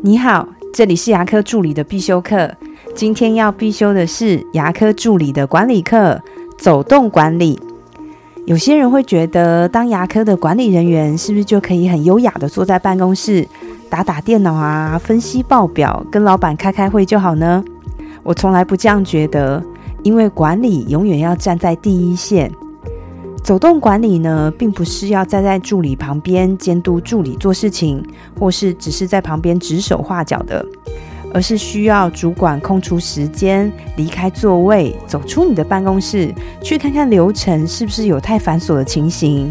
你好，这里是牙科助理的必修课。今天要必修的是牙科助理的管理课——走动管理。有些人会觉得，当牙科的管理人员是不是就可以很优雅的坐在办公室打打电脑啊，分析报表，跟老板开开会就好呢？我从来不这样觉得，因为管理永远要站在第一线。走动管理呢，并不是要站在助理旁边监督助理做事情，或是只是在旁边指手画脚的，而是需要主管空出时间，离开座位，走出你的办公室，去看看流程是不是有太繁琐的情形，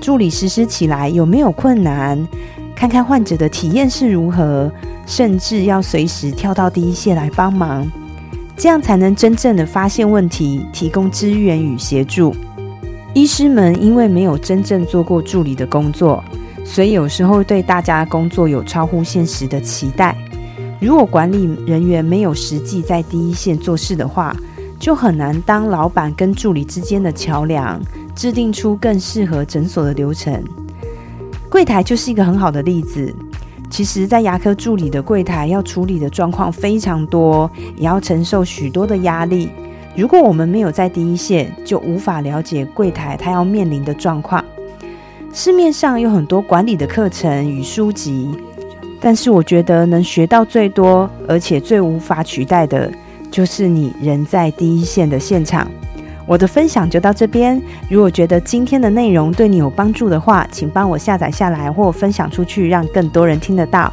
助理实施起来有没有困难，看看患者的体验是如何，甚至要随时跳到第一线来帮忙，这样才能真正的发现问题，提供支援与协助。医师们因为没有真正做过助理的工作，所以有时候对大家工作有超乎现实的期待。如果管理人员没有实际在第一线做事的话，就很难当老板跟助理之间的桥梁，制定出更适合诊所的流程。柜台就是一个很好的例子。其实，在牙科助理的柜台要处理的状况非常多，也要承受许多的压力。如果我们没有在第一线，就无法了解柜台它要面临的状况。市面上有很多管理的课程与书籍，但是我觉得能学到最多，而且最无法取代的，就是你人在第一线的现场。我的分享就到这边。如果觉得今天的内容对你有帮助的话，请帮我下载下来或分享出去，让更多人听得到。